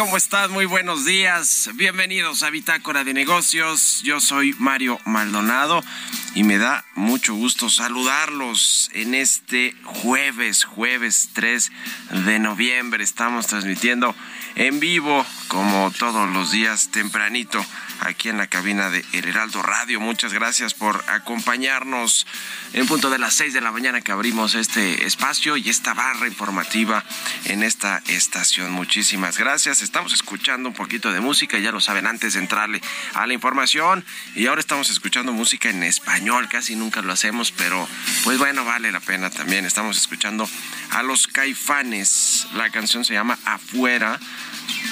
¿Cómo estás? Muy buenos días. Bienvenidos a Bitácora de Negocios. Yo soy Mario Maldonado y me da mucho gusto saludarlos en este jueves, jueves 3 de noviembre. Estamos transmitiendo en vivo, como todos los días, tempranito, aquí en la cabina de El Heraldo Radio. Muchas gracias por acompañarnos en punto de las 6 de la mañana que abrimos este espacio y esta barra informativa en esta estación. Muchísimas gracias. Estamos escuchando un poquito de música, ya lo saben, antes de entrarle a la información. Y ahora estamos escuchando música en español, casi nunca lo hacemos, pero pues bueno, vale la pena también. Estamos escuchando a los caifanes. La canción se llama Afuera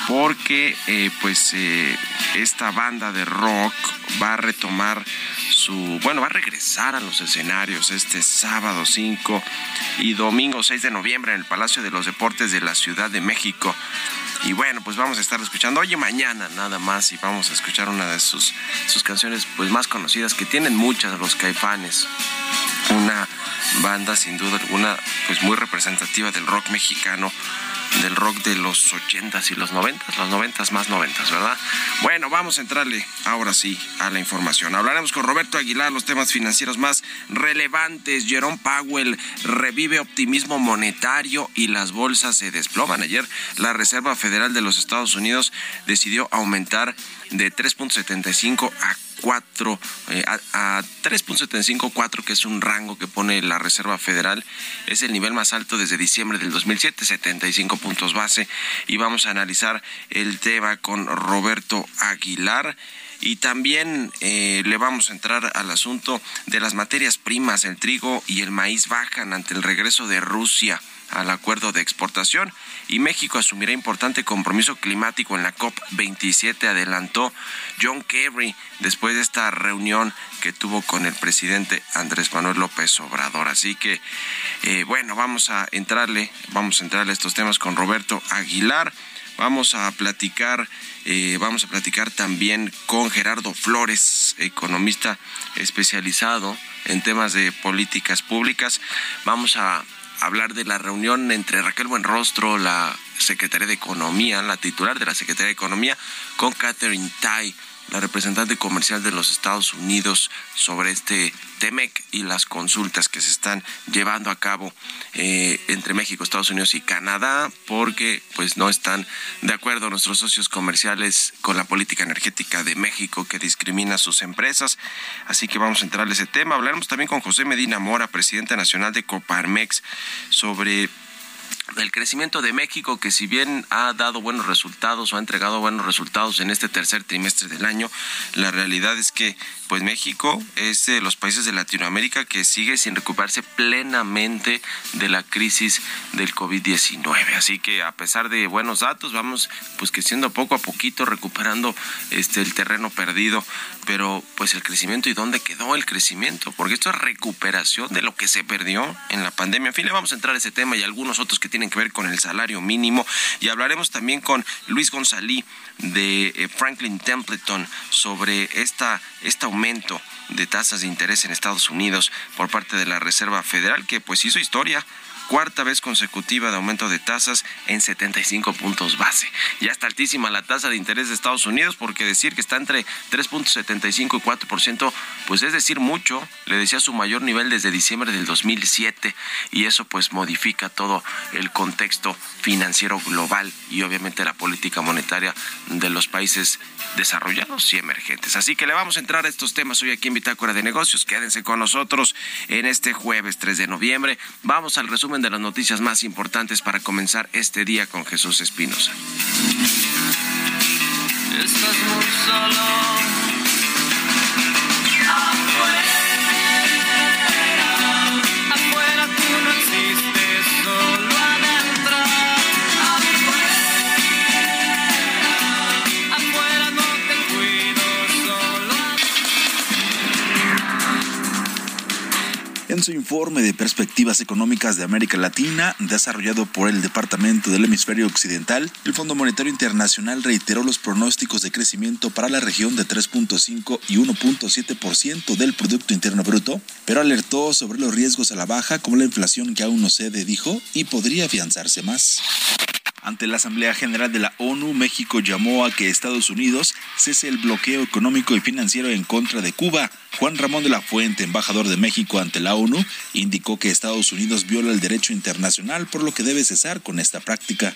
porque eh, pues eh, esta banda de rock va a retomar su, bueno, va a regresar a los escenarios este sábado 5 y domingo 6 de noviembre en el Palacio de los Deportes de la Ciudad de México. Y bueno, pues vamos a estar escuchando hoy mañana nada más y vamos a escuchar una de sus, sus canciones pues más conocidas que tienen muchas los caifanes. Una banda sin duda alguna pues muy representativa del rock mexicano del rock de los 80s y los 90s, los 90s más 90s, ¿verdad? Bueno, vamos a entrarle ahora sí a la información. Hablaremos con Roberto Aguilar los temas financieros más relevantes. Jerome Powell revive optimismo monetario y las bolsas se desploman. Ayer la Reserva Federal de los Estados Unidos decidió aumentar de 3.75 a 4 eh, a, 3.754 que es un rango que pone la Reserva Federal es el nivel más alto desde diciembre del 2007 75 puntos base. Y vamos a analizar el tema con Roberto Aguilar. Y también eh, le vamos a entrar al asunto de las materias primas el trigo y el maíz bajan ante el regreso de Rusia al acuerdo de exportación y México asumirá importante compromiso climático en la COP27, adelantó John Kerry después de esta reunión que tuvo con el presidente Andrés Manuel López Obrador. Así que, eh, bueno, vamos a entrarle, vamos a entrarle a estos temas con Roberto Aguilar. Vamos a platicar, eh, vamos a platicar también con Gerardo Flores, economista especializado en temas de políticas públicas. Vamos a hablar de la reunión entre Raquel Buenrostro, la secretaria de Economía, la titular de la Secretaría de Economía, con Catherine Tai, la representante comercial de los Estados Unidos sobre este TEMEC y las consultas que se están llevando a cabo eh, entre México, Estados Unidos y Canadá, porque pues no están de acuerdo nuestros socios comerciales con la política energética de México que discrimina a sus empresas. Así que vamos a entrar a ese tema. Hablaremos también con José Medina Mora, presidente nacional de Coparmex, sobre el crecimiento de México, que si bien ha dado buenos resultados o ha entregado buenos resultados en este tercer trimestre del año, la realidad es que pues México es de los países de Latinoamérica que sigue sin recuperarse plenamente de la crisis del COVID-19. Así que a pesar de buenos datos, vamos pues creciendo poco a poquito, recuperando este el terreno perdido, pero pues el crecimiento y dónde quedó el crecimiento, porque esto es recuperación de lo que se perdió en la pandemia. En fin, le vamos a entrar a ese tema y algunos otros que tienen que ver con el salario mínimo. Y hablaremos también con Luis González de eh, Franklin Templeton sobre esta, este aumento de tasas de interés en Estados Unidos por parte de la Reserva Federal que pues hizo historia cuarta vez consecutiva de aumento de tasas en 75 puntos base. Ya está altísima la tasa de interés de Estados Unidos porque decir que está entre 3.75 y 4%, pues es decir mucho, le decía su mayor nivel desde diciembre del 2007 y eso pues modifica todo el contexto financiero global y obviamente la política monetaria de los países desarrollados y emergentes. Así que le vamos a entrar a estos temas hoy aquí en Bitácora de Negocios. Quédense con nosotros en este jueves 3 de noviembre. Vamos al resumen de las noticias más importantes para comenzar este día con Jesús Espinosa. Su informe de perspectivas económicas de América Latina, desarrollado por el Departamento del Hemisferio Occidental, el Fondo Monetario Internacional reiteró los pronósticos de crecimiento para la región de 3.5 y 1.7% del Producto Interno Bruto, pero alertó sobre los riesgos a la baja como la inflación que aún no cede, dijo, y podría afianzarse más. Ante la Asamblea General de la ONU, México llamó a que Estados Unidos cese el bloqueo económico y financiero en contra de Cuba. Juan Ramón de la Fuente, embajador de México ante la ONU, indicó que Estados Unidos viola el derecho internacional, por lo que debe cesar con esta práctica.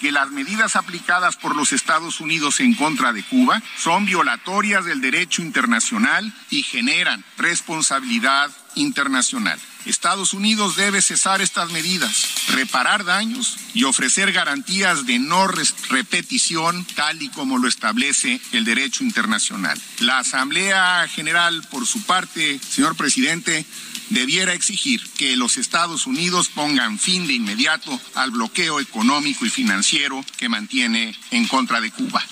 Que las medidas aplicadas por los Estados Unidos en contra de Cuba son violatorias del derecho internacional y generan responsabilidad internacional. Estados Unidos debe cesar estas medidas, reparar daños y ofrecer garantías de no repetición tal y como lo establece el derecho internacional. La Asamblea General, por su parte, señor presidente, debiera exigir que los Estados Unidos pongan fin de inmediato al bloqueo económico y financiero que mantiene en contra de Cuba.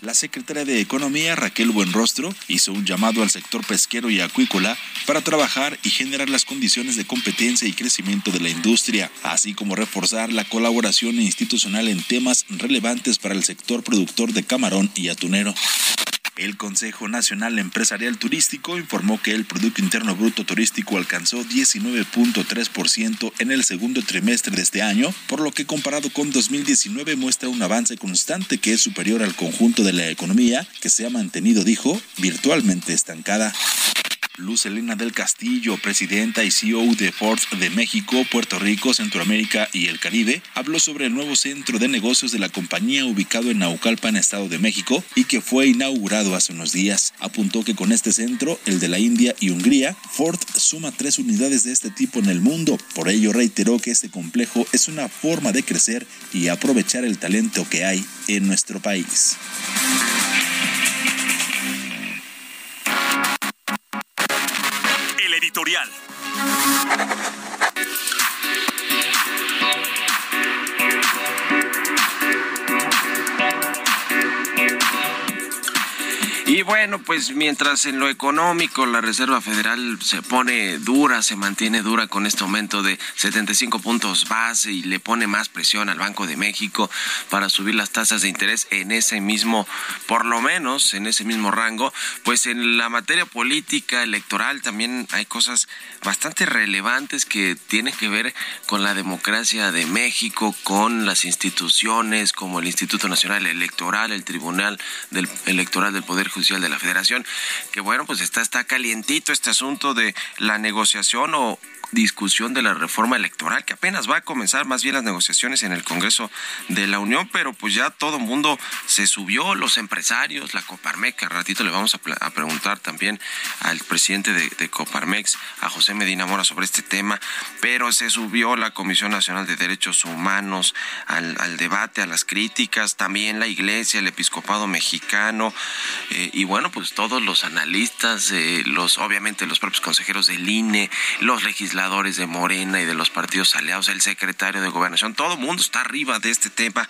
La secretaria de Economía, Raquel Buenrostro, hizo un llamado al sector pesquero y acuícola para trabajar y generar las condiciones de competencia y crecimiento de la industria, así como reforzar la colaboración institucional en temas relevantes para el sector productor de camarón y atunero. El Consejo Nacional Empresarial Turístico informó que el Producto Interno Bruto Turístico alcanzó 19.3% en el segundo trimestre de este año, por lo que comparado con 2019 muestra un avance constante que es superior al conjunto de la economía, que se ha mantenido, dijo, virtualmente estancada. Luz Elena del Castillo, presidenta y CEO de Ford de México, Puerto Rico, Centroamérica y el Caribe, habló sobre el nuevo centro de negocios de la compañía ubicado en Naucalpan, Estado de México, y que fue inaugurado hace unos días. Apuntó que con este centro, el de la India y Hungría, Ford suma tres unidades de este tipo en el mundo. Por ello reiteró que este complejo es una forma de crecer y aprovechar el talento que hay en nuestro país. Editorial. Y bueno, pues mientras en lo económico la Reserva Federal se pone dura, se mantiene dura con este aumento de 75 puntos base y le pone más presión al Banco de México para subir las tasas de interés en ese mismo, por lo menos en ese mismo rango, pues en la materia política electoral también hay cosas bastante relevantes que tienen que ver con la democracia de México, con las instituciones como el Instituto Nacional Electoral, el Tribunal del Electoral del Poder Judicial de la Federación, que bueno, pues está, está calientito este asunto de la negociación o discusión de la reforma electoral, que apenas va a comenzar más bien las negociaciones en el Congreso de la Unión, pero pues ya todo mundo se subió, los empresarios, la Coparmex, al ratito le vamos a, preguntar también al presidente de, Coparmex, a José Medina Mora, sobre este tema, pero se subió la Comisión Nacional de Derechos Humanos al, debate, a las críticas, también la Iglesia, el Episcopado Mexicano, eh, y bueno, pues todos los analistas, eh, los obviamente los propios consejeros del INE, los legisladores, de Morena y de los partidos aliados, el secretario de Gobernación, todo el mundo está arriba de este tema,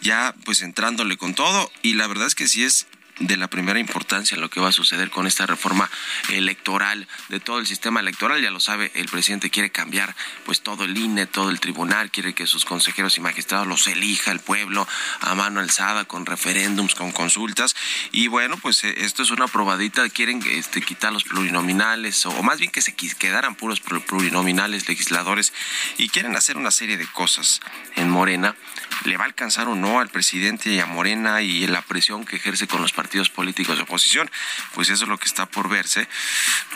ya pues entrándole con todo y la verdad es que sí es de la primera importancia lo que va a suceder con esta reforma electoral de todo el sistema electoral. Ya lo sabe, el presidente quiere cambiar pues todo el INE, todo el tribunal, quiere que sus consejeros y magistrados los elija el pueblo a mano alzada con referéndums, con consultas. Y bueno, pues eh, esto es una probadita, quieren este, quitar los plurinominales o más bien que se quedaran puros plurinominales legisladores y quieren hacer una serie de cosas en Morena. ¿Le va a alcanzar o no al presidente y a Morena y la presión que ejerce con los partidos políticos de oposición, pues eso es lo que está por verse,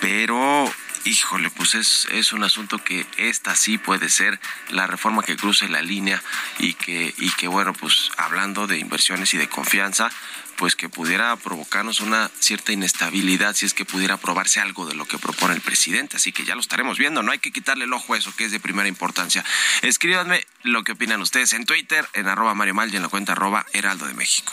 pero híjole, pues es, es un asunto que esta sí puede ser la reforma que cruce la línea y que, y que bueno, pues hablando de inversiones y de confianza, pues que pudiera provocarnos una cierta inestabilidad si es que pudiera aprobarse algo de lo que propone el presidente. Así que ya lo estaremos viendo, no hay que quitarle el ojo a eso que es de primera importancia. Escríbanme lo que opinan ustedes en Twitter, en arroba Mario Mal y en la cuenta arroba Heraldo de México.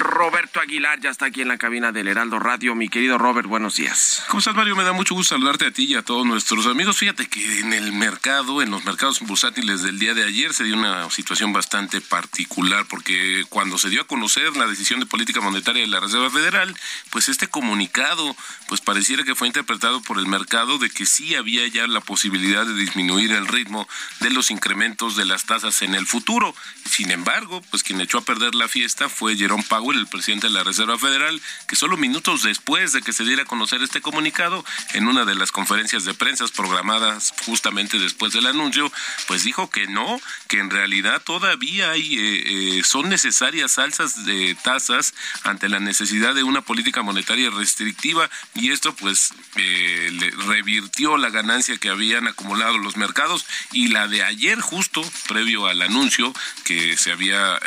Roberto Aguilar ya está aquí en la cabina del Heraldo Radio. Mi querido Robert, buenos días. ¿Cómo estás, Mario? Me da mucho gusto saludarte a ti y a todos nuestros amigos. Fíjate que en el mercado, en los mercados bursátiles del día de ayer, se dio una situación bastante particular porque cuando se dio a conocer la decisión de política monetaria de la Reserva Federal, pues este comunicado, pues pareciera que fue interpretado por el mercado de que sí había ya la posibilidad de disminuir el ritmo de los incrementos de las tasas en el futuro. Sin embargo, pues quien echó a perder la fiesta fue Jerome El presidente de la Reserva Federal, que solo minutos después de que se diera a conocer este comunicado, en una de las conferencias de prensa programadas justamente después del anuncio, pues dijo que no, que en realidad todavía hay, eh, eh, son necesarias alzas de tasas ante la necesidad de una política monetaria restrictiva y esto pues eh, le revirtió la ganancia que habían acumulado los mercados y la de ayer justo previo al anuncio que se había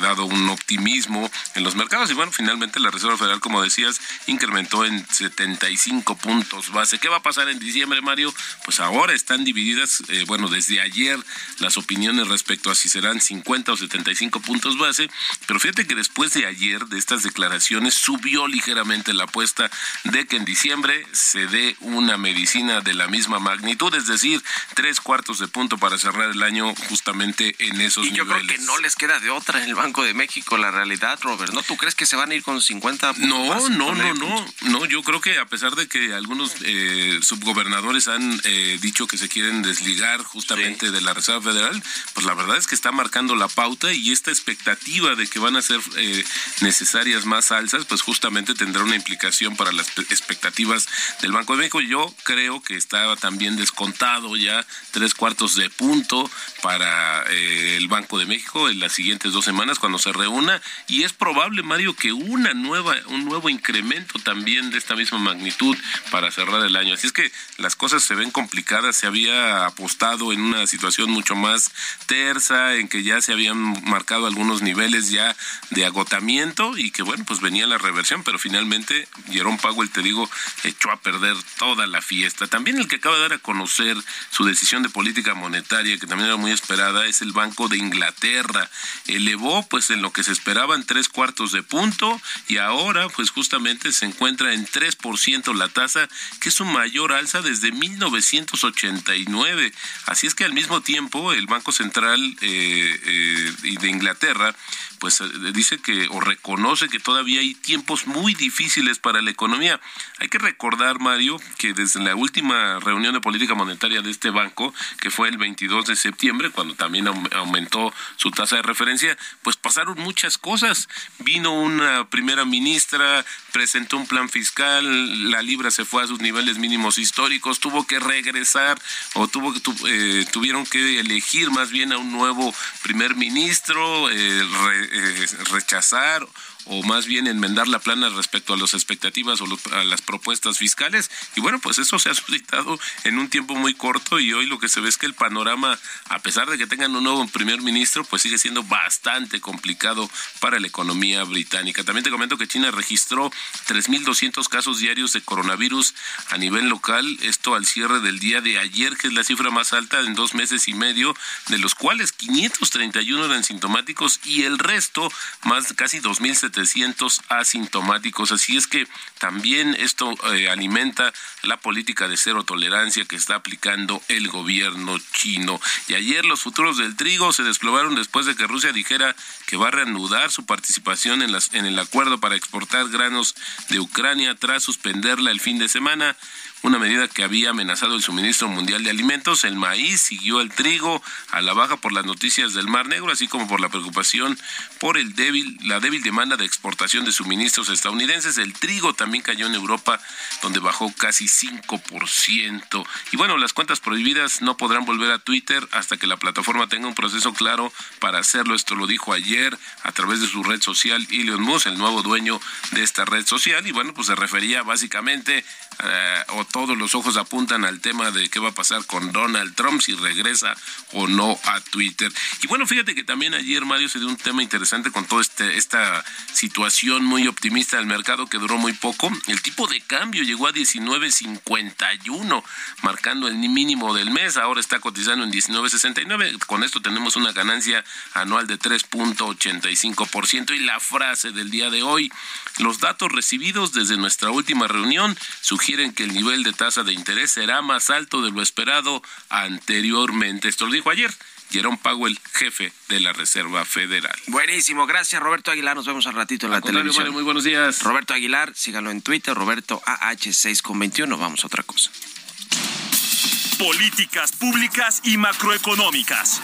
dado un optimismo en los mercados. Y bueno, finalmente la Reserva Federal, como decías, incrementó en 75 puntos base. ¿Qué va a pasar en diciembre, Mario? Pues ahora están divididas, eh, bueno, desde ayer las opiniones respecto a si serán 50 o 75 puntos base. Pero fíjate que después de ayer, de estas declaraciones, subió ligeramente la apuesta de que en diciembre se dé una medicina de la misma magnitud, es decir, tres cuartos de punto para cerrar el año justamente en esos y yo creo que no les queda de otra en el Banco de México, la realidad, Robert Robert, ¿no? ¿Tú crees que se van a ir con 50? No, no, no, no, no. Yo creo que a pesar de que algunos eh, subgobernadores han eh, dicho que se quieren desligar justamente de la Reserva Federal, pues la verdad es que está marcando la pauta y esta expectativa de que van a ser eh, necesarias más alzas, pues justamente tendrá una implicación para las expectativas del Banco de México. Yo creo que estaba también descontado ya tres cuartos de punto para el Banco de México en las siguientes dos semanas cuando se reúna y es probable, Mario, que una nueva, un nuevo incremento también de esta misma magnitud para cerrar el año. Así es que las cosas se ven complicadas, se había apostado en una situación mucho más tersa, en que ya se habían marcado algunos niveles ya de agotamiento y que bueno, pues venía la reversión, pero finalmente Jerón Powell, te digo, echó a perder toda la fiesta. También el que acaba de dar a conocer su decisión de política monetaria, que también era muy esperada, es el Banco de Inglaterra. Elevó pues en lo que se esperaba en tres cuartos de punto y ahora pues justamente se encuentra en 3% la tasa, que es su mayor alza desde 1989. Así es que al mismo tiempo el Banco Central eh, eh, de Inglaterra pues eh, dice que o reconoce que todavía hay tiempos muy difíciles para la economía. Hay que recordar, Mario, que desde la última reunión de política monetaria de este banco, que fue el 22 de septiembre, cuando también aumentó su tasa de referencia, pues pasaron muchas cosas. Vino una primera ministra, presentó un plan fiscal, la libra se fue a sus niveles mínimos históricos, tuvo que regresar o tuvo que eh, tuvieron que elegir más bien a un nuevo primer ministro, eh, eh, rechazar o más bien enmendar la plana respecto a las expectativas o a las propuestas fiscales. Y bueno, pues eso se ha suscitado en un tiempo muy corto y hoy lo que se ve es que el panorama, a pesar de que tengan un nuevo primer ministro, pues sigue siendo bastante complicado para la economía británica. También te comento que China registró 3.200 casos diarios de coronavirus a nivel local, esto al cierre del día de ayer, que es la cifra más alta en dos meses y medio, de los cuales 531 eran sintomáticos y el resto, más casi 2.700 700 asintomáticos. Así es que también esto eh, alimenta la política de cero tolerancia que está aplicando el gobierno chino. Y ayer los futuros del trigo se desplomaron después de que Rusia dijera que va a reanudar su participación en, el acuerdo para exportar granos de Ucrania tras suspenderla el fin de semana una medida que había amenazado el suministro mundial de alimentos. El maíz siguió el trigo a la baja por las noticias del Mar Negro, así como por la preocupación por el débil, la débil demanda de exportación de suministros estadounidenses. El trigo también cayó en Europa, donde bajó casi 5%. Y bueno, las cuentas prohibidas no podrán volver a Twitter hasta que la plataforma tenga un proceso claro para hacerlo. Esto lo dijo ayer a través de su red social Elon Musk, el nuevo dueño de esta red social. Y bueno, pues se refería básicamente eh, todos los ojos apuntan al tema de qué va a pasar con Donald Trump, si regresa o no a Twitter. Y bueno, fíjate que también ayer, Mario, se dio un tema interesante con toda este, esta situación muy optimista del mercado que duró muy poco. El tipo de cambio llegó a 19.51, marcando el mínimo del mes, ahora está cotizando en 19.69. Con esto tenemos una ganancia anual de 3.85%. Y la frase del día de hoy, los datos recibidos desde nuestra última reunión sugieren que el nivel de tasa de interés será más alto de lo esperado anteriormente. Esto lo dijo ayer Jerome Powell, jefe de la Reserva Federal. Buenísimo, gracias Roberto Aguilar. Nos vemos al ratito en la televisión. muy buenos días. Roberto Aguilar, síganlo en Twitter, Roberto AH6 con 21. Vamos a otra cosa. Políticas públicas y macroeconómicas.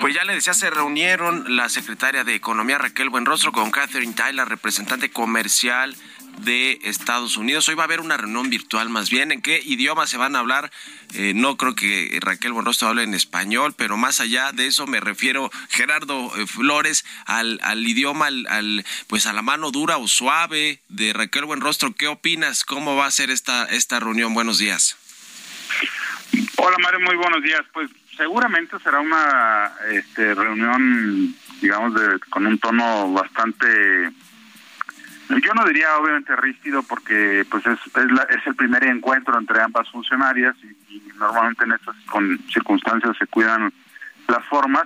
Pues ya le decía, se reunieron la secretaria de Economía Raquel Buenrostro con Catherine Tyler, representante comercial de Estados Unidos. Hoy va a haber una reunión virtual más bien. ¿En qué idioma se van a hablar? Eh, no creo que Raquel Buenrostro hable en español, pero más allá de eso me refiero, Gerardo eh, Flores, al, al idioma, al, pues a la mano dura o suave de Raquel Buenrostro. ¿Qué opinas? ¿Cómo va a ser esta, esta reunión? Buenos días. Hola Mario, muy buenos días. Pues seguramente será una este, reunión, digamos, de, con un tono bastante, yo no diría obviamente rígido porque pues es, es, el primer encuentro entre ambas funcionarias y, normalmente en estas con circunstancias se cuidan las formas,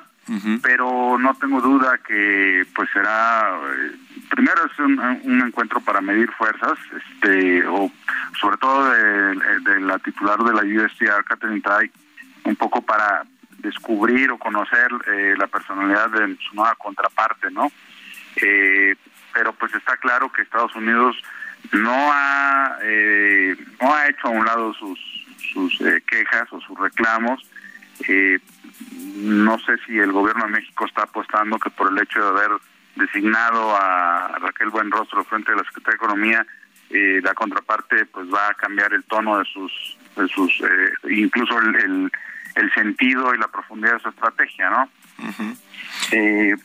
pero no tengo duda que pues será, eh, primero es un, encuentro para medir fuerzas, este o sobre todo de, la titular de la USTR, Catherine Tai, un poco para descubrir o conocer eh, la personalidad de su nueva contraparte, ¿no? Eh, pero pues está claro que Estados Unidos no ha no ha hecho a un lado sus sus quejas o sus reclamos. no sé si el gobierno de México está apostando que por el hecho de haber designado a Raquel Buenrostro frente a la Secretaría de Economía, la contraparte pues va a cambiar el tono de sus de sus eh, incluso el, el, sentido y la profundidad de su estrategia, ¿no? eh,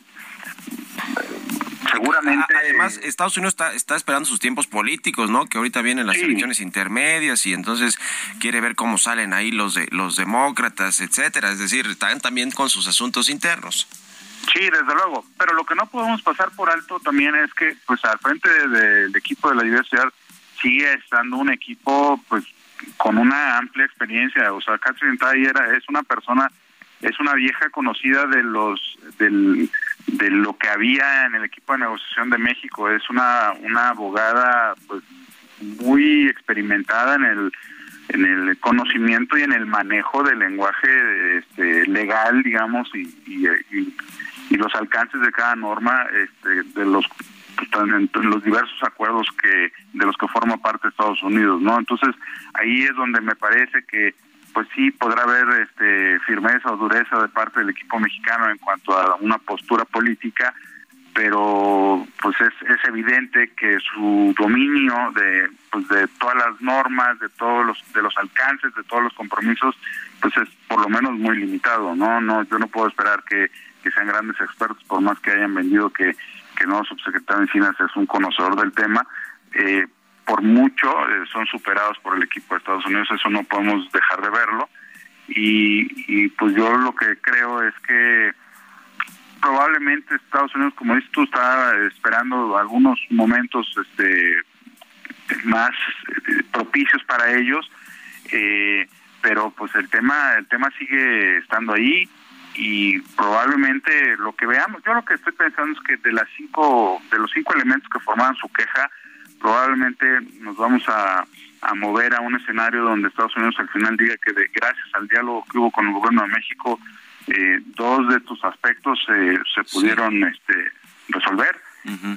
seguramente. Además, Estados Unidos está, está esperando sus tiempos políticos, ¿no? Que ahorita vienen las elecciones intermedias y entonces quiere ver cómo salen ahí los de los demócratas, etcétera. Es decir, están también con sus asuntos internos. Sí, desde luego. Pero lo que no podemos pasar por alto también es que, pues, al frente del equipo de la diversidad sigue estando un equipo, pues, con una amplia experiencia. O sea, Catherine era es una persona, es una vieja conocida de los del, de lo que había en el equipo de negociación de México. Es una una abogada pues muy experimentada en el en el conocimiento y en el manejo del lenguaje este, legal, digamos, y, y, los alcances de cada norma este, de los en los diversos acuerdos que de los que forma parte Estados Unidos, ¿no? Entonces ahí es donde me parece que pues sí podrá haber este firmeza o dureza de parte del equipo mexicano en cuanto a una postura política, pero pues es, es evidente que su dominio de pues de todas las normas, de todos los de los alcances, de todos los compromisos, pues es por lo menos muy limitado, ¿no? No yo no puedo esperar que que sean grandes expertos por más que hayan vendido que que no subsecretario Encinas es un conocedor del tema, eh, por mucho eh, son superados por el equipo de Estados Unidos, eso no podemos dejar de verlo. Y, pues yo lo que creo es que probablemente Estados Unidos, como dices tú, está esperando algunos momentos este más eh, propicios para ellos, pero pues el tema el tema sigue estando ahí y probablemente lo que veamos, yo lo que estoy pensando es que de las cinco, de los cinco elementos que formaban su queja, probablemente nos vamos a, a mover a un escenario donde Estados Unidos al final diga que de, gracias al diálogo que hubo con el gobierno de México, eh, dos de estos aspectos se pudieron este, resolver.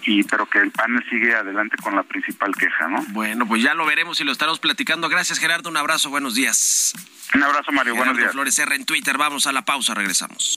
y pero que el panel sigue adelante con la principal queja, ¿no? Bueno, pues ya lo veremos y lo estaremos platicando. Gracias, Gerardo. Un abrazo. Buenos días. Un abrazo, Mario. Buenos días. Flores R en Twitter. Vamos a la pausa. Regresamos.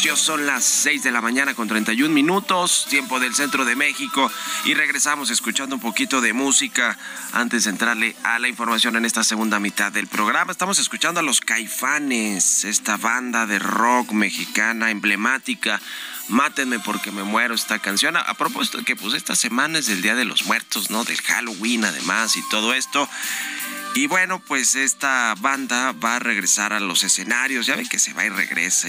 Negocios. Son las 6 de la mañana con 31 minutos, tiempo del centro de México. Y regresamos escuchando un poquito de música antes de entrarle a la información en esta segunda mitad del programa. Estamos escuchando a los Caifanes, esta banda de rock mexicana emblemática. Mátenme porque me muero esta canción. A, propósito de que pues esta semana es el Día de los Muertos, ¿no? Del Halloween además y todo esto. Y bueno, pues esta banda va a regresar a los escenarios. Ya ven que se va y regresa.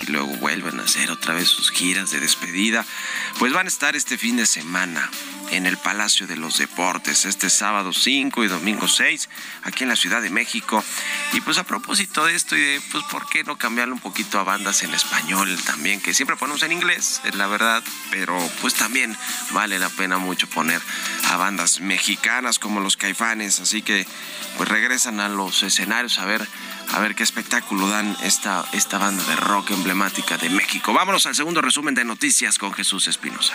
Y luego vuelven a hacer otra vez sus giras de despedida, pues van a estar este fin de semana en el Palacio de los Deportes, este sábado 5 y domingo 6, aquí en la Ciudad de México. Y pues a propósito de esto y de, pues, ¿por qué no cambiarle un poquito a bandas en español también? Que siempre ponemos en inglés, es la verdad, pero pues también vale la pena mucho poner a bandas mexicanas como los caifanes, así que pues regresan a los escenarios a ver a ver qué espectáculo dan esta, esta banda de rock emblemática de México. Vámonos al segundo resumen de noticias con Jesús Espinosa.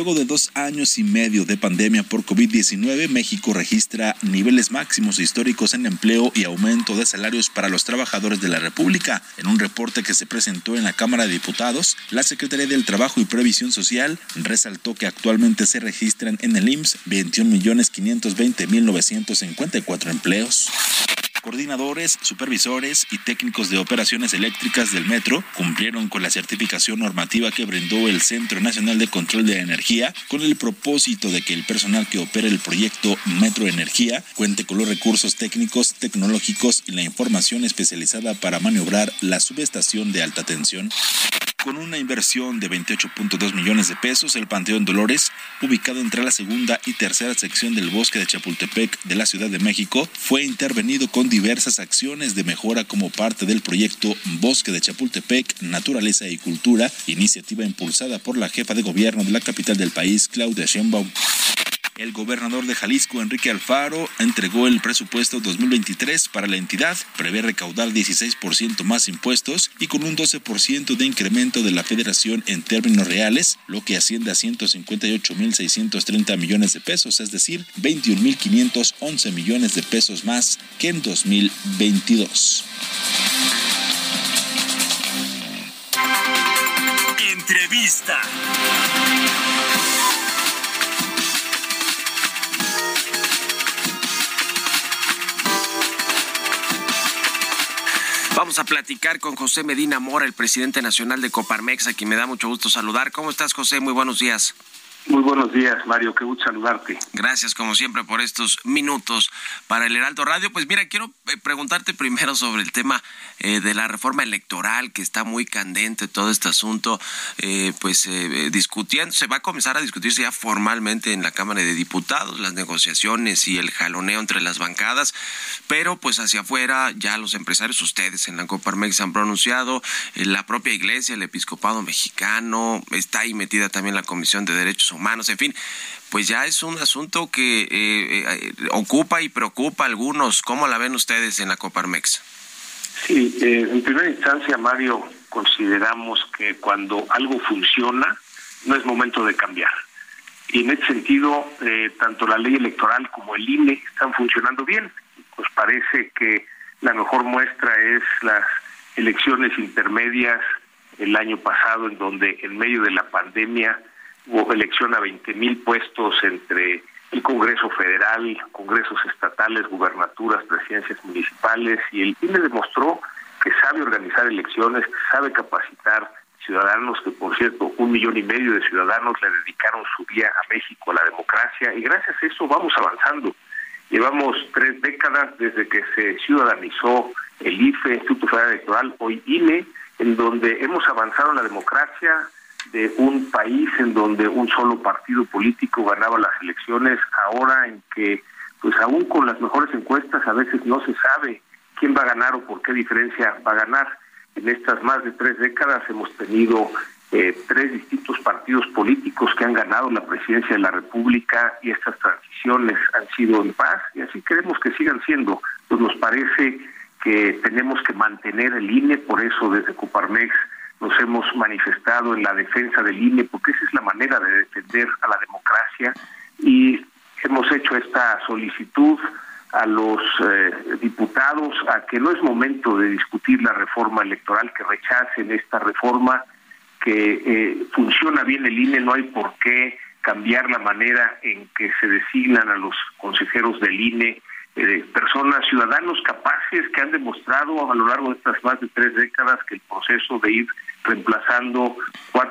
Luego de dos años y medio de pandemia por COVID-19, México registra niveles máximos históricos en empleo y aumento de salarios para los trabajadores de la República. En un reporte que se presentó en la Cámara de Diputados, la Secretaría del Trabajo y Previsión Social resaltó que actualmente se registran en el IMSS 21.520.954 empleos. Coordinadores, supervisores y técnicos de operaciones eléctricas del metro cumplieron con la certificación normativa que brindó el Centro Nacional de Control de Energía con el propósito de que el personal que opera el proyecto Metro Energía cuente con los recursos técnicos, tecnológicos y la información especializada para maniobrar la subestación de alta tensión. Con una inversión de 28.2 millones de pesos, el Panteón Dolores, ubicado entre la segunda y tercera sección del bosque de Chapultepec de la Ciudad de México, fue intervenido con diversas acciones de mejora como parte del proyecto Bosque de Chapultepec, Naturaleza y Cultura, iniciativa impulsada por la jefa de gobierno de la capital del país, Claudia Sheinbaum. El gobernador de Jalisco, Enrique Alfaro, entregó el presupuesto 2023 para la entidad. Prevé recaudar 16% más impuestos y con un 12% de incremento de la federación en términos reales, lo que asciende a 158.630 millones de pesos, es decir, 21.511 millones de pesos más que en 2022. Entrevista. Vamos a platicar con José Medina Mora, el presidente nacional de Coparmex, a quien me da mucho gusto saludar. ¿Cómo estás, José? Muy buenos días. Muy buenos días, Mario. Qué gusto saludarte. Gracias, como siempre, por estos minutos para el Heraldo Radio. Pues mira, quiero eh, preguntarte primero sobre el tema eh, de la reforma electoral, que está muy candente todo este asunto, eh, pues eh, discutiendo, se va a comenzar a discutirse ya formalmente en la Cámara de Diputados, las negociaciones y el jaloneo entre las bancadas, pero pues hacia afuera ya los empresarios, ustedes en la Coparmex se han pronunciado, eh, la propia iglesia, el episcopado mexicano, está ahí metida también la Comisión de Derechos Humanos, en fin, pues ya es un asunto que eh, eh, ocupa y preocupa a algunos. ¿Cómo la ven ustedes en la Coparmex? Sí, eh, en primera instancia, Mario, consideramos que cuando algo funciona, no es momento de cambiar. Y en ese sentido, eh, tanto la ley electoral como el INE están funcionando bien. Pues parece que la mejor muestra es las elecciones intermedias el año pasado, en donde en medio de la pandemia hubo elección a 20 mil puestos entre el Congreso Federal, Congresos estatales, gubernaturas, presidencias municipales, y el INE demostró que sabe organizar elecciones, que sabe capacitar ciudadanos, que por cierto, un millón y medio de ciudadanos le dedicaron su día a México, a la democracia, y gracias a eso vamos avanzando. Llevamos tres décadas desde que se ciudadanizó el IFE, Instituto Federal Electoral, hoy INE, en donde hemos avanzado en la democracia de un país en donde un solo partido político ganaba las elecciones, ahora en que, pues aún con las mejores encuestas, a veces no se sabe quién va a ganar o por qué diferencia va a ganar. En estas más de tres décadas hemos tenido eh, tres distintos partidos políticos que han ganado la presidencia de la República y estas transiciones han sido en paz y así queremos que sigan siendo. Pues nos parece que tenemos que mantener el INE, por eso desde Coparmex nos hemos manifestado en la defensa del INE, porque esa es la manera de defender a la democracia y hemos hecho esta solicitud a los eh, diputados a que no es momento de discutir la reforma electoral, que rechacen esta reforma, que eh, funciona bien el INE, no hay por qué cambiar la manera en que se designan a los consejeros del INE, eh, personas, ciudadanos capaces que han demostrado a lo largo de estas más de tres décadas que el proceso de ir reemplazando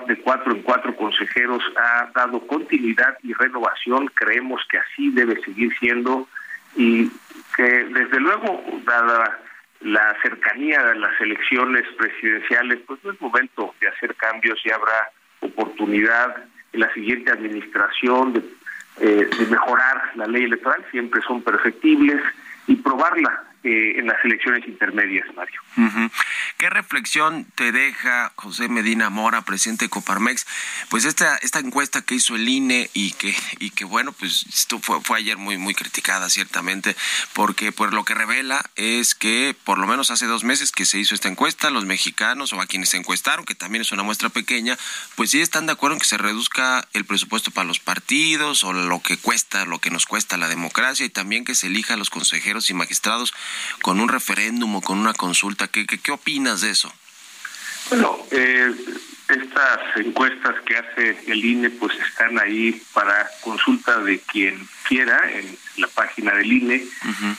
de cuatro en cuatro consejeros ha dado continuidad y renovación. Creemos que así debe seguir siendo. Y que desde luego, dada la cercanía de las elecciones presidenciales, pues no es momento de hacer cambios. Y habrá oportunidad en la siguiente administración de, eh, de mejorar la ley electoral, siempre son perfectibles y probarla eh, en las elecciones intermedias, Mario. ¿Qué reflexión te deja José Medina Mora, presidente de Coparmex? Pues esta esta encuesta que hizo el INE y que y que bueno, pues esto fue, fue ayer muy muy criticada ciertamente porque por lo que revela es que por lo menos hace dos meses que se hizo esta encuesta, los mexicanos o a quienes se encuestaron, que también es una muestra pequeña, pues sí están de acuerdo en que se reduzca el presupuesto para los partidos o lo que cuesta, lo que nos cuesta la democracia y también que se elija a los consejeros y magistrados con un referéndum o con una consulta. ¿Qué, qué, qué opinas de eso? Bueno, eh, estas encuestas que hace el INE pues están ahí para consulta de quien quiera en la página del INE.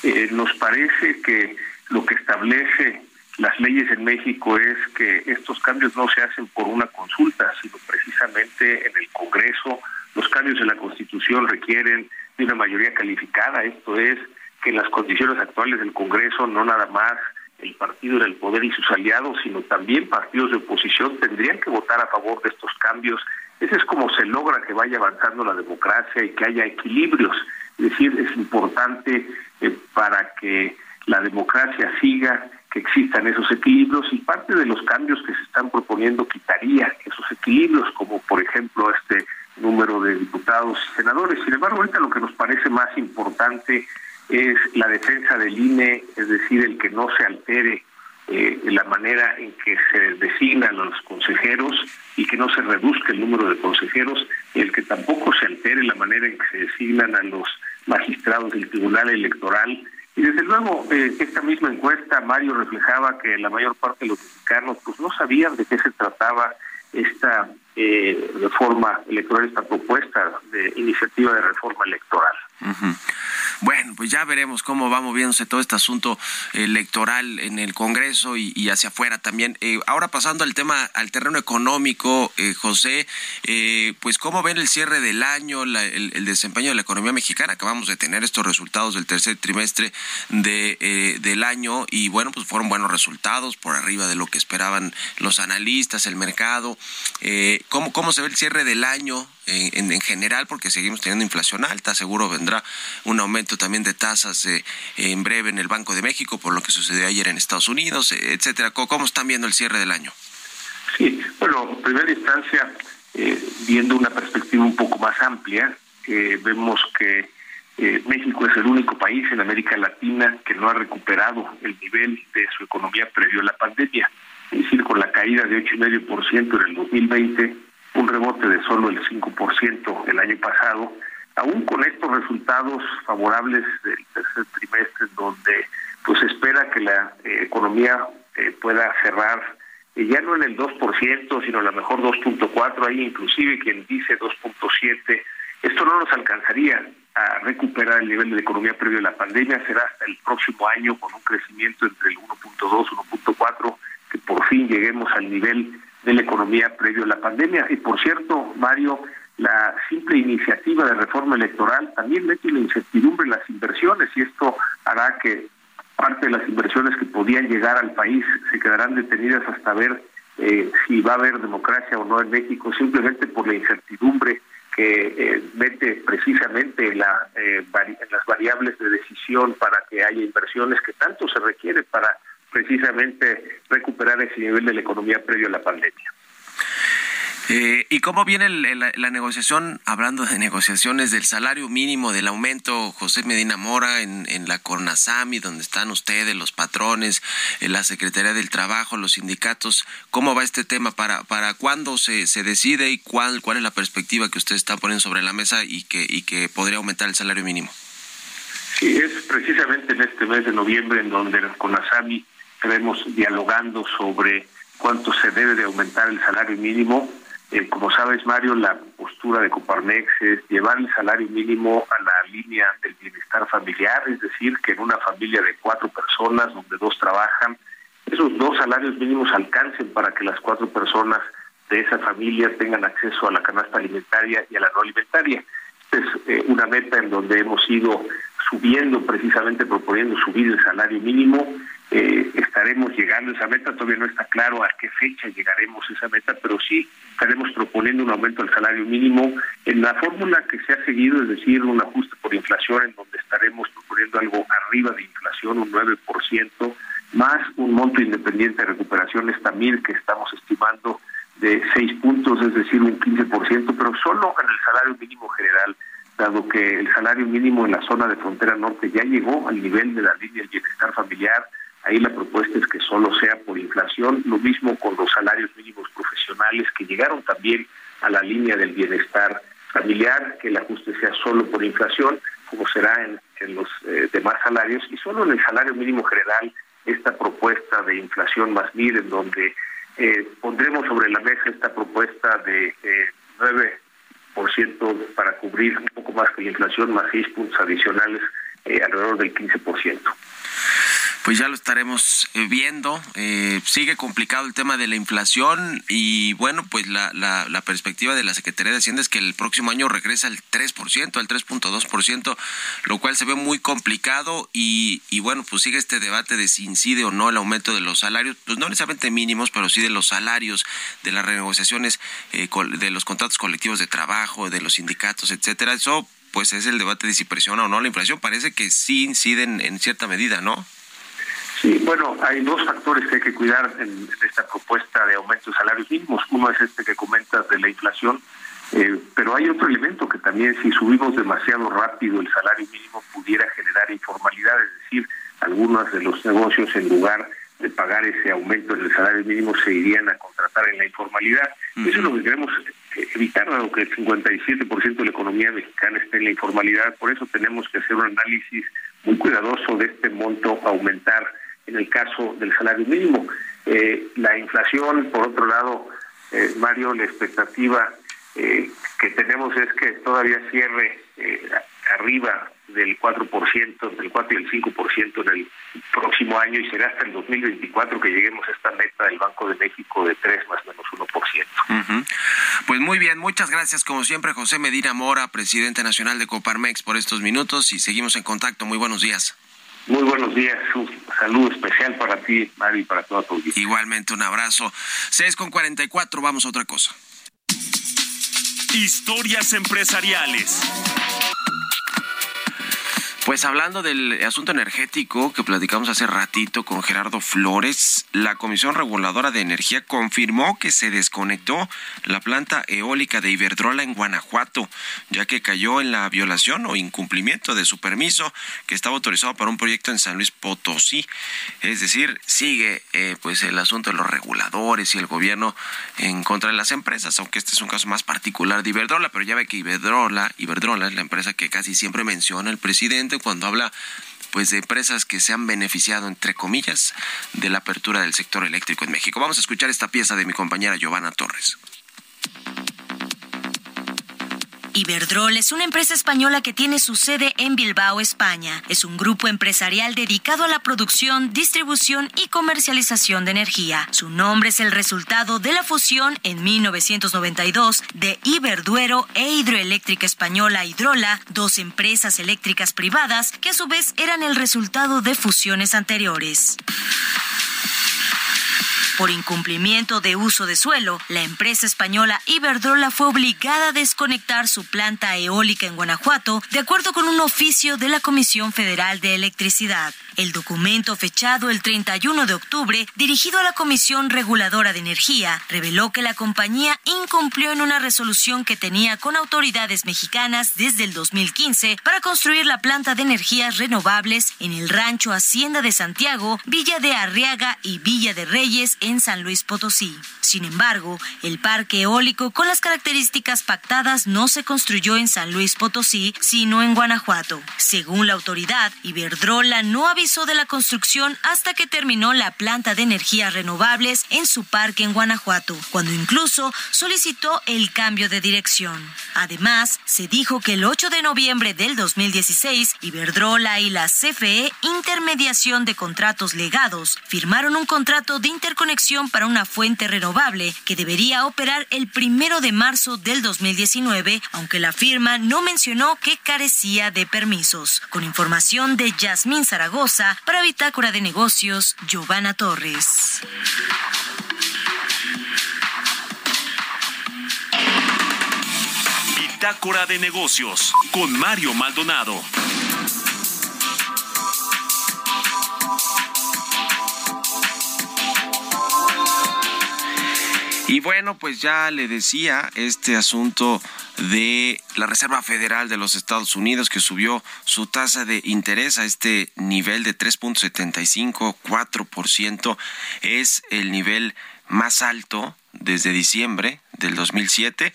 eh, nos parece que lo que establece las leyes en México es que estos cambios no se hacen por una consulta, sino precisamente en el Congreso. Los cambios en la Constitución requieren de una mayoría calificada, esto es, que en las condiciones actuales del Congreso no nada más el partido en el poder y sus aliados, sino también partidos de oposición tendrían que votar a favor de estos cambios. Ese es como se logra que vaya avanzando la democracia y que haya equilibrios. Es decir, es importante eh, para que la democracia siga que existan esos equilibrios y parte de los cambios que se están proponiendo quitaría esos equilibrios, como por ejemplo este número de diputados y senadores. Sin embargo, ahorita lo que nos parece más importante es la defensa del INE, es decir, el que no se altere eh, la manera en que se designan los consejeros y que no se reduzca el número de consejeros, el que tampoco se altere la manera en que se designan a los magistrados del Tribunal Electoral. Y desde luego, eh, esta misma encuesta, Mario, reflejaba que la mayor parte de los mexicanos pues no sabían de qué se trataba esta eh, reforma electoral, esta propuesta de iniciativa de reforma electoral. Bueno, pues ya veremos cómo va moviéndose todo este asunto electoral en el Congreso y, hacia afuera también. Eh, ahora pasando al tema, al terreno económico, eh, José, eh, pues cómo ven el cierre del año, la, el, el, desempeño de la economía mexicana. Acabamos de tener estos resultados del tercer trimestre de, del año y bueno, pues fueron buenos resultados por arriba de lo que esperaban los analistas, el mercado. ¿cómo, ¿Cómo se ve el cierre del año? En, en, general, porque seguimos teniendo inflación alta, seguro vendrá un aumento también de tasas en breve en el Banco de México, por lo que sucedió ayer en Estados Unidos, etcétera. ¿Cómo están viendo el cierre del año? Sí, bueno, en primera instancia, eh, viendo una perspectiva un poco más amplia, eh, vemos que eh, México es el único país en América Latina que no ha recuperado el nivel de su economía previo a la pandemia. Es decir, con la caída de 8,5% en el 2020, un rebote de solo el 5% el año pasado, aún con estos resultados favorables del tercer trimestre, donde pues espera que la eh, economía eh, pueda cerrar eh, ya no en el 2%, sino a lo mejor 2.4, hay inclusive quien dice 2.7, esto no nos alcanzaría a recuperar el nivel de la economía previo a la pandemia, será hasta el próximo año con un crecimiento entre el 1.2 y 1.4, que por fin lleguemos al nivel de la economía previo a la pandemia. Y por cierto, Mario, la simple iniciativa de reforma electoral también mete una incertidumbre en las inversiones y esto hará que parte de las inversiones que podían llegar al país se quedarán detenidas hasta ver eh, si va a haber democracia o no en México, simplemente por la incertidumbre que eh, mete precisamente en, la, eh, en las variables de decisión para que haya inversiones que tanto se requiere para precisamente recuperar ese nivel de la economía previo a la pandemia. Eh, ¿Y cómo viene la, negociación, hablando de negociaciones del salario mínimo, del aumento, José Medina Mora, en, la Cornasami, donde están ustedes, los patrones, en la Secretaría del Trabajo, los sindicatos? ¿Cómo va este tema? ¿Para, para cuándo se, se decide y cuál, cuál es la perspectiva que ustedes están poniendo sobre la mesa y que, y que podría aumentar el salario mínimo? Sí, es precisamente en este mes de noviembre en donde con ASAMI estaremos dialogando sobre cuánto se debe de aumentar el salario mínimo. Eh, como sabes, Mario, la postura de Coparmex es llevar el salario mínimo a la línea del bienestar familiar, es decir, que en una familia de cuatro personas donde dos trabajan, esos dos salarios mínimos alcancen para que las cuatro personas de esa familia tengan acceso a la canasta alimentaria y a la no alimentaria. Es eh, una meta en donde hemos ido subiendo, precisamente proponiendo subir el salario mínimo. Eh, estaremos llegando a esa meta, todavía no está claro a qué fecha llegaremos a esa meta, pero sí estaremos proponiendo un aumento del salario mínimo en la fórmula que se ha seguido, es decir, un ajuste por inflación, en donde estaremos proponiendo algo arriba de inflación, un 9%, más un monto independiente de recuperación, esta mil que estamos estimando de 6 puntos, es decir, un 15%, pero solo en el salario mínimo general dado que el salario mínimo en la zona de frontera norte ya llegó al nivel de la línea del bienestar familiar, ahí la propuesta es que solo sea por inflación, lo mismo con los salarios mínimos profesionales que llegaron también a la línea del bienestar familiar, que el ajuste sea solo por inflación, como será en, los eh, demás salarios, y solo en el salario mínimo general esta propuesta de inflación más MIR, en donde eh, pondremos sobre la mesa esta propuesta de eh, 9 para cubrir un poco más que la inflación, más seis puntos adicionales, eh, alrededor del 15% pues ya lo estaremos eh, viendo. Eh, sigue complicado el tema de la inflación y bueno, pues la, la, la, perspectiva de la Secretaría de Hacienda es que el próximo año regresa al 3%, al 3.2%, lo cual se ve muy complicado y, y bueno, pues sigue este debate de si incide o no el aumento de los salarios, pues no necesariamente mínimos, pero sí de los salarios, de las renegociaciones, eh, de los contratos colectivos de trabajo, de los sindicatos, etcétera. Eso pues es el debate de si presiona o no la inflación. Parece que sí inciden en cierta medida, ¿no? Sí, bueno, hay dos factores que hay que cuidar en, esta propuesta de aumento de salarios mínimos. Uno es este que comentas de la inflación, eh, pero hay otro elemento que también si subimos demasiado rápido el salario mínimo pudiera generar informalidad, es decir, algunos de los negocios en lugar de pagar ese aumento del salario mínimo se irían a contratar en la informalidad. Eso es lo que queremos evitar, dado que el 57% de la economía mexicana está en la informalidad. Por eso tenemos que hacer un análisis muy cuidadoso de este monto aumentar en el caso del salario mínimo. Eh, la inflación, por otro lado, eh, Mario, la expectativa eh, que tenemos es que todavía cierre arriba del 4%, del 4 y el 5% en el próximo año y será hasta el 2024 que lleguemos a esta meta del Banco de México de 3 más o menos 1%. Pues muy bien, muchas gracias como siempre José Medina Mora, presidente nacional de Coparmex por estos minutos y seguimos en contacto. Muy buenos días. Muy buenos días, un saludo especial para ti, Mari, y para toda tu audiencia. Igualmente, un abrazo. 6 con 44, vamos a otra cosa. Historias empresariales. Pues hablando del asunto energético que platicamos hace ratito con Gerardo Flores, la Comisión Reguladora de Energía confirmó que se desconectó la planta eólica de Iberdrola en Guanajuato, ya que cayó en la violación o incumplimiento de su permiso que estaba autorizado para un proyecto en San Luis Potosí. Es decir, sigue eh, pues el asunto de los reguladores y el gobierno en contra de las empresas, aunque este es un caso más particular de Iberdrola, pero ya ve que Iberdrola, Iberdrola es la empresa que casi siempre menciona el presidente cuando habla pues de empresas que se han beneficiado entre comillas de la apertura del sector eléctrico en México. Vamos a escuchar esta pieza de mi compañera Giovanna Torres. Iberdrol es una empresa española que tiene su sede en Bilbao, España. Es un grupo empresarial dedicado a la producción, distribución y comercialización de energía. Su nombre es el resultado de la fusión en 1992 de Iberduero e Hidroeléctrica Española Hidrola, dos empresas eléctricas privadas que a su vez eran el resultado de fusiones anteriores. Por incumplimiento de uso de suelo, la empresa española Iberdrola fue obligada a desconectar su planta eólica en Guanajuato, de acuerdo con un oficio de la Comisión Federal de Electricidad. El documento fechado el 31 de octubre, dirigido a la Comisión Reguladora de Energía, reveló que la compañía incumplió en una resolución que tenía con autoridades mexicanas desde el 2015 para construir la planta de energías renovables en el rancho Hacienda de Santiago, Villa de Arriaga y Villa de Reyes en San Luis Potosí. Sin embargo, el parque eólico con las características pactadas no se construyó en San Luis Potosí, sino en Guanajuato. Según la autoridad, Iberdrola no avisó de la construcción hasta que terminó la planta de energías renovables en su parque en Guanajuato, cuando incluso solicitó el cambio de dirección. Además, se dijo que el 8 de noviembre del 2016, Iberdrola y la CFE Intermediación de Contratos Legados firmaron un contrato de interconexión para una fuente renovable que debería operar el primero de marzo del 2019, aunque la firma no mencionó que carecía de permisos. Con información de Yasmín Zaragoza, para Bitácora de Negocios, Giovanna Torres. Bitácora de Negocios con Mario Maldonado. Y bueno, pues ya le decía este asunto de la Reserva Federal de los Estados Unidos que subió su tasa de interés a este nivel de 3.75, 4%, es el nivel más alto desde diciembre del 2007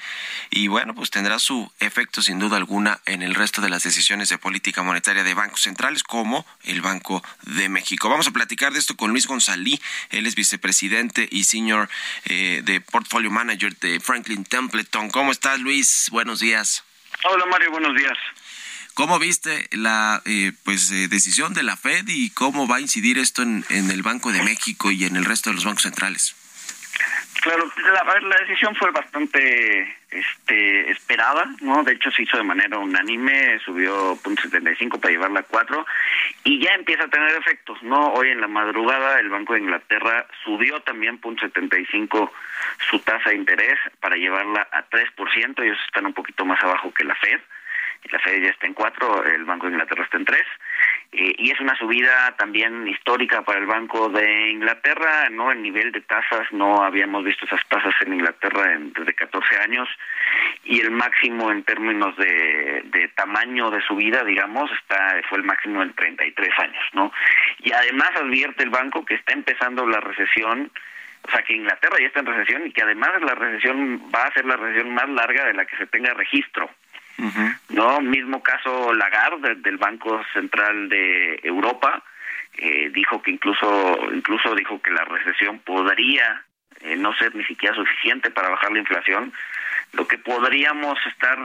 y bueno, pues tendrá su efecto sin duda alguna en el resto de las decisiones de política monetaria de bancos centrales como el Banco de México. Vamos a platicar de esto con Luis González, él es vicepresidente y senior eh, de Portfolio Manager de Franklin Templeton. ¿Cómo estás Luis? Buenos días. Hola Mario, buenos días. ¿Cómo viste la eh, pues eh, decisión de la Fed y cómo va a incidir esto en, en el Banco de México y en el resto de los bancos centrales? Claro, la, decisión fue bastante este, esperada, ¿no? De hecho, se hizo de manera unánime, subió .75 para llevarla a 4 y ya empieza a tener efectos, ¿no? Hoy en la madrugada el Banco de Inglaterra subió también .75 su tasa de interés para llevarla a 3%, ellos están un poquito más abajo que la Fed la Fed ya está en 4, el Banco de Inglaterra está en 3, eh, y es una subida también histórica para el Banco de Inglaterra, ¿no? El nivel de tasas, no habíamos visto esas tasas en Inglaterra en, desde 14 años, y el máximo en términos de, de tamaño de subida, digamos, está fue el máximo en 33 años, ¿no? Y además advierte el banco que está empezando la recesión, o sea, que Inglaterra ya está en recesión y que además la recesión va a ser la recesión más larga de la que se tenga registro. No, mismo caso Lagarde del Banco Central de Europa eh, dijo que incluso incluso dijo que la recesión podría eh, no ser ni siquiera suficiente para bajar la inflación, lo que podríamos estar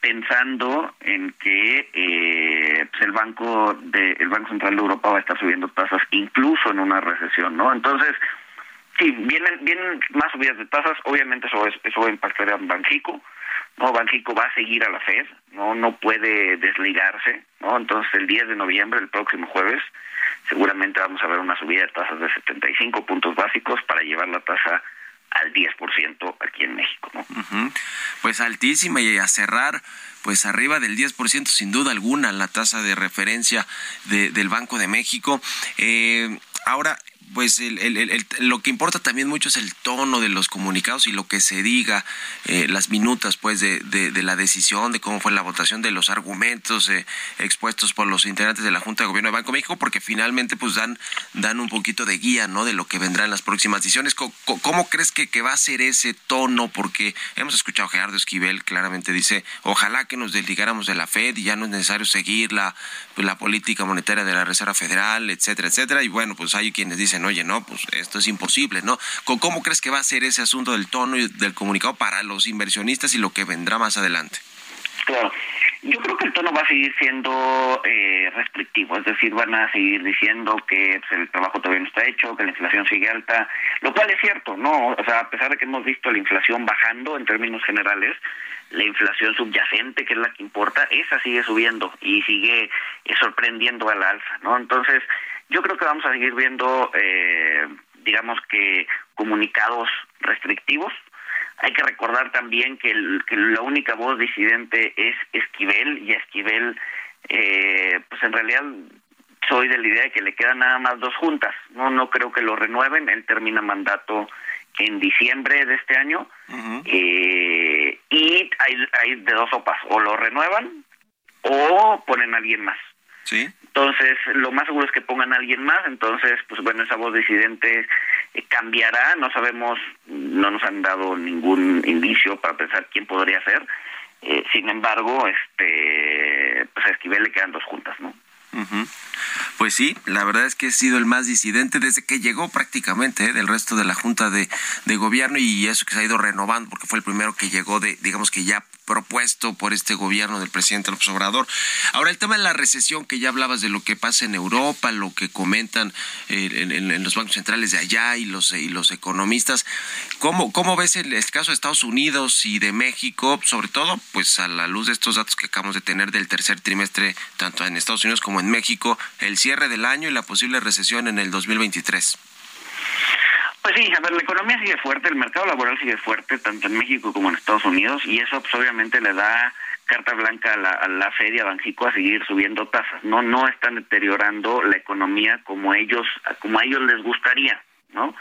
pensando en que eh, pues el banco de el banco central de Europa va a estar subiendo tasas incluso en una recesión, ¿no? Entonces sí vienen vienen más subidas de tasas, obviamente eso eso va a Banxico, no Banxico va a seguir a la Fed, no no puede desligarse, ¿no? Entonces el 10 de noviembre, el próximo jueves, seguramente vamos a ver una subida de tasas de 75 puntos básicos para llevar la tasa al 10% aquí en México, ¿no? Pues altísima y a cerrar pues arriba del 10% sin duda alguna la tasa de referencia de, del Banco de México. Eh, ahora, pues el, lo que importa también mucho es el tono de los comunicados y lo que se diga, eh, las minutas pues de, de, la decisión, de cómo fue la votación, de los argumentos eh, expuestos por los integrantes de la Junta de Gobierno de Banco México, porque finalmente pues dan, dan un poquito de guía ¿no? de lo que vendrá en las próximas decisiones. ¿Cómo, cómo crees que, que, va a ser ese tono? Porque hemos escuchado a Gerardo Esquivel claramente dice, ojalá que nos desligáramos de la Fed y ya no es necesario seguir la, la política monetaria de la Reserva Federal, etcétera, etcétera. Y bueno, pues hay quienes dicen, oye, no, pues esto es imposible, ¿no? ¿Cómo crees que va a ser ese asunto del tono y del comunicado para los inversionistas y lo que vendrá más adelante? Claro. Yo creo que el tono va a seguir siendo eh, restrictivo, es decir, van a seguir diciendo que pues, el trabajo todavía no está hecho, que la inflación sigue alta, lo cual es cierto, ¿no? O sea, a pesar de que hemos visto la inflación bajando en términos generales, la inflación subyacente, que es la que importa, esa sigue subiendo y sigue eh, sorprendiendo a la alza, ¿no? Entonces, yo creo que vamos a seguir viendo eh, digamos que, comunicados restrictivos. Hay que recordar también que, la única voz disidente es Esquivel y Esquivel, eh, pues en realidad soy de la idea de que le quedan nada más dos juntas. No, no creo que lo renueven. Él termina mandato en diciembre de este año eh, y hay, hay de dos sopas. O lo renuevan o ponen a alguien más. Sí. Entonces, lo más seguro es que pongan a alguien más, entonces, pues bueno, esa voz disidente eh, cambiará, no sabemos, no nos han dado ningún indicio para pensar quién podría ser, eh, sin embargo, este, pues a Esquivel le quedan dos juntas, ¿no? Pues sí, la verdad es que he sido el más disidente desde que llegó prácticamente ¿eh? del resto de la Junta de, de, Gobierno y eso que se ha ido renovando porque fue el primero que llegó de, digamos que ya propuesto por este gobierno del presidente López Obrador. Ahora, el tema de la recesión, que ya hablabas de lo que pasa en Europa, lo que comentan eh, en, los bancos centrales de allá y los, y los economistas, ¿cómo, ¿cómo ves el, el, caso de Estados Unidos y de México, sobre todo pues a la luz de estos datos que acabamos de tener del tercer trimestre, tanto en Estados Unidos como en México, el cierre del año y la posible recesión en el 2023? Pues sí, a ver, la economía sigue fuerte, el mercado laboral sigue fuerte, tanto en México como en Estados Unidos, y eso pues, obviamente le da carta blanca a la, a la Feria Banjico a seguir subiendo tasas. No, no están deteriorando la economía como ellos, como a ellos les gustaría. ¿no?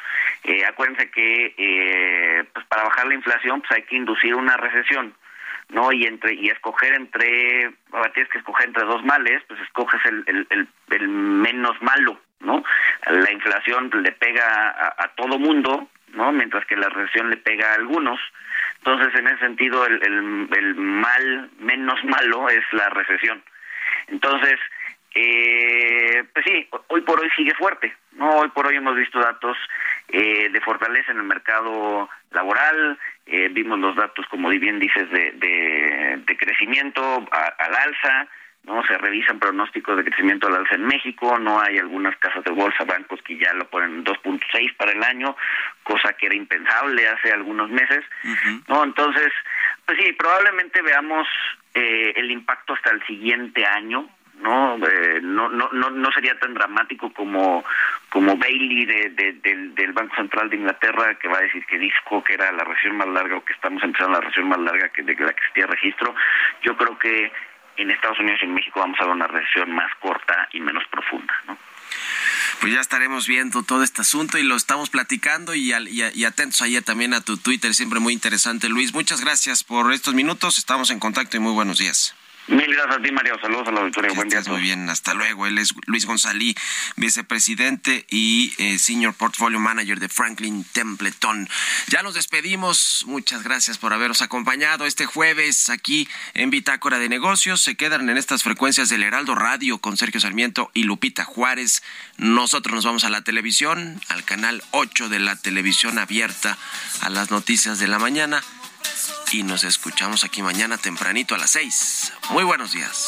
Eh, acuérdense que eh, pues para bajar la inflación pues hay que inducir una recesión. ¿no? Y entre y escoger entre, tienes que escoger entre dos males, pues escoges el menos malo, ¿no? La inflación le pega a, todo mundo, ¿no? Mientras que la recesión le pega a algunos. Entonces, en ese sentido, el, el, el mal menos malo es la recesión. Entonces, eh, pues sí, hoy por hoy sigue fuerte, ¿no? Hoy por hoy hemos visto datos eh, de fortaleza en el mercado laboral, eh, vimos los datos, como bien dices, de, de crecimiento al alza, no se revisan pronósticos de crecimiento al alza en México, no hay algunas casas de bolsa, bancos que ya lo ponen 2.6 para el año, cosa que era impensable hace algunos meses, no, entonces, pues sí, probablemente veamos eh, el impacto hasta el siguiente año, no eh, no, no no no sería tan dramático como como Bailey de, de, del, del Banco Central de Inglaterra que va a decir que dijo que era la recesión más larga o que estamos empezando la recesión más larga que de la que existía registro. Yo creo que en Estados Unidos y en México vamos a ver una recesión más corta y menos profunda no pues ya estaremos viendo todo este asunto y lo estamos platicando y, y, y, atentos ayer también a tu Twitter, siempre muy interesante Luis. Muchas gracias por estos minutos, estamos en contacto y muy buenos días. Mil gracias a ti, Mario. Saludos a la auditoría. Buen día. Muy bien, hasta luego. Él es Luis González, vicepresidente y eh, Senior Portfolio Manager de Franklin Templeton. Ya nos despedimos. Muchas gracias por habernos acompañado este jueves aquí en Bitácora de Negocios. Se quedan en estas frecuencias del Heraldo Radio con Sergio Sarmiento y Lupita Juárez. Nosotros nos vamos a la televisión, al canal 8 de la televisión abierta, a las noticias de la mañana y nos escuchamos aquí mañana tempranito a las 6. Muy buenos días.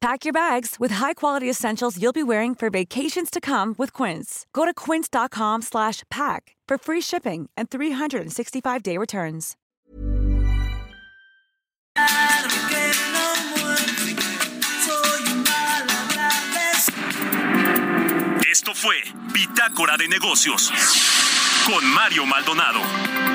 Pack your bags with high-quality essentials you'll be wearing for vacations to come with Quince. Go to quince.com slash pack for free shipping and 365-day returns. Esto fue Bitácora de Negocios con Mario Maldonado.